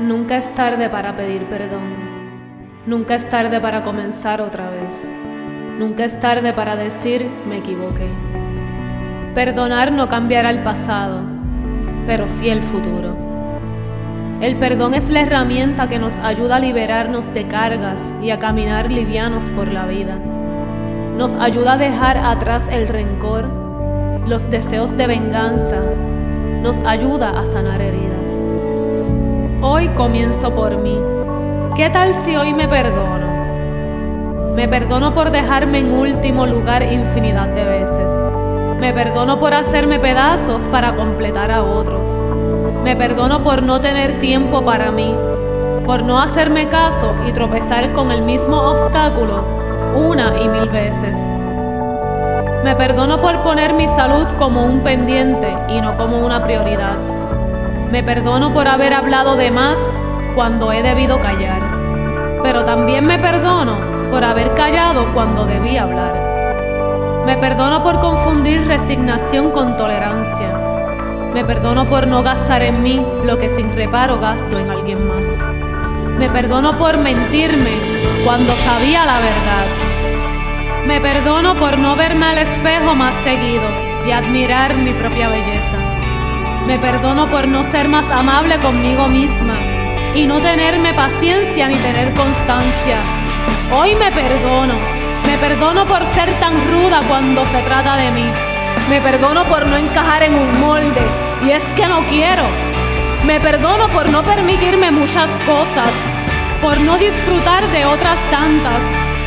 Nunca es tarde para pedir perdón. Nunca es tarde para comenzar otra vez. Nunca es tarde para decir me equivoqué. Perdonar no cambiará el pasado, pero sí el futuro. El perdón es la herramienta que nos ayuda a liberarnos de cargas y a caminar livianos por la vida. Nos ayuda a dejar atrás el rencor, los deseos de venganza. Nos ayuda a sanar heridas. Hoy comienzo por mí. ¿Qué tal si hoy me perdono? Me perdono por dejarme en último lugar infinidad de veces. Me perdono por hacerme pedazos para completar a otros. Me perdono por no tener tiempo para mí, por no hacerme caso y tropezar con el mismo obstáculo una y mil veces. Me perdono por poner mi salud como un pendiente y no como una prioridad. Me perdono por haber hablado de más cuando he debido callar, pero también me perdono por haber callado cuando debí hablar. Me perdono por confundir resignación con tolerancia. Me perdono por no gastar en mí lo que sin reparo gasto en alguien más. Me perdono por mentirme cuando sabía la verdad. Me perdono por no verme al espejo más seguido y admirar mi propia belleza. Me perdono por no ser más amable conmigo misma y no tenerme paciencia ni tener constancia. Hoy me perdono. Me perdono por ser tan ruda cuando se trata de mí. Me perdono por no encajar en un molde y es que no quiero. Me perdono por no permitirme muchas cosas, por no disfrutar de otras tantas.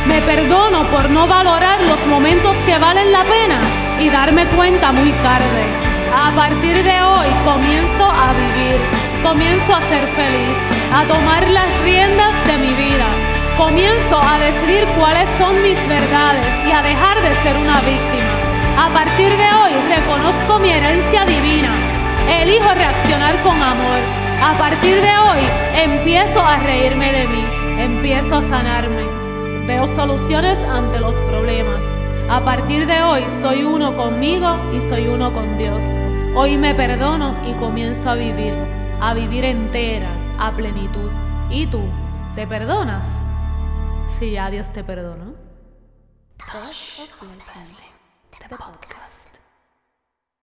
Me perdono por no valorar los momentos que valen la pena y darme cuenta muy tarde. A partir de hoy comienzo a vivir, comienzo a ser feliz, a tomar las riendas de mi vida. Comienzo a decidir cuáles son mis verdades y a dejar de ser una víctima. A partir de hoy reconozco mi herencia divina. Elijo reaccionar con amor. A partir de hoy empiezo a reírme de mí. Empiezo a sanarme. Veo soluciones ante los problemas. A partir de hoy soy uno conmigo y soy uno con Dios. Hoy me perdono y comienzo a vivir, a vivir entera, a plenitud. ¿Y tú? ¿Te perdonas? Sí, ya Dios te perdonó.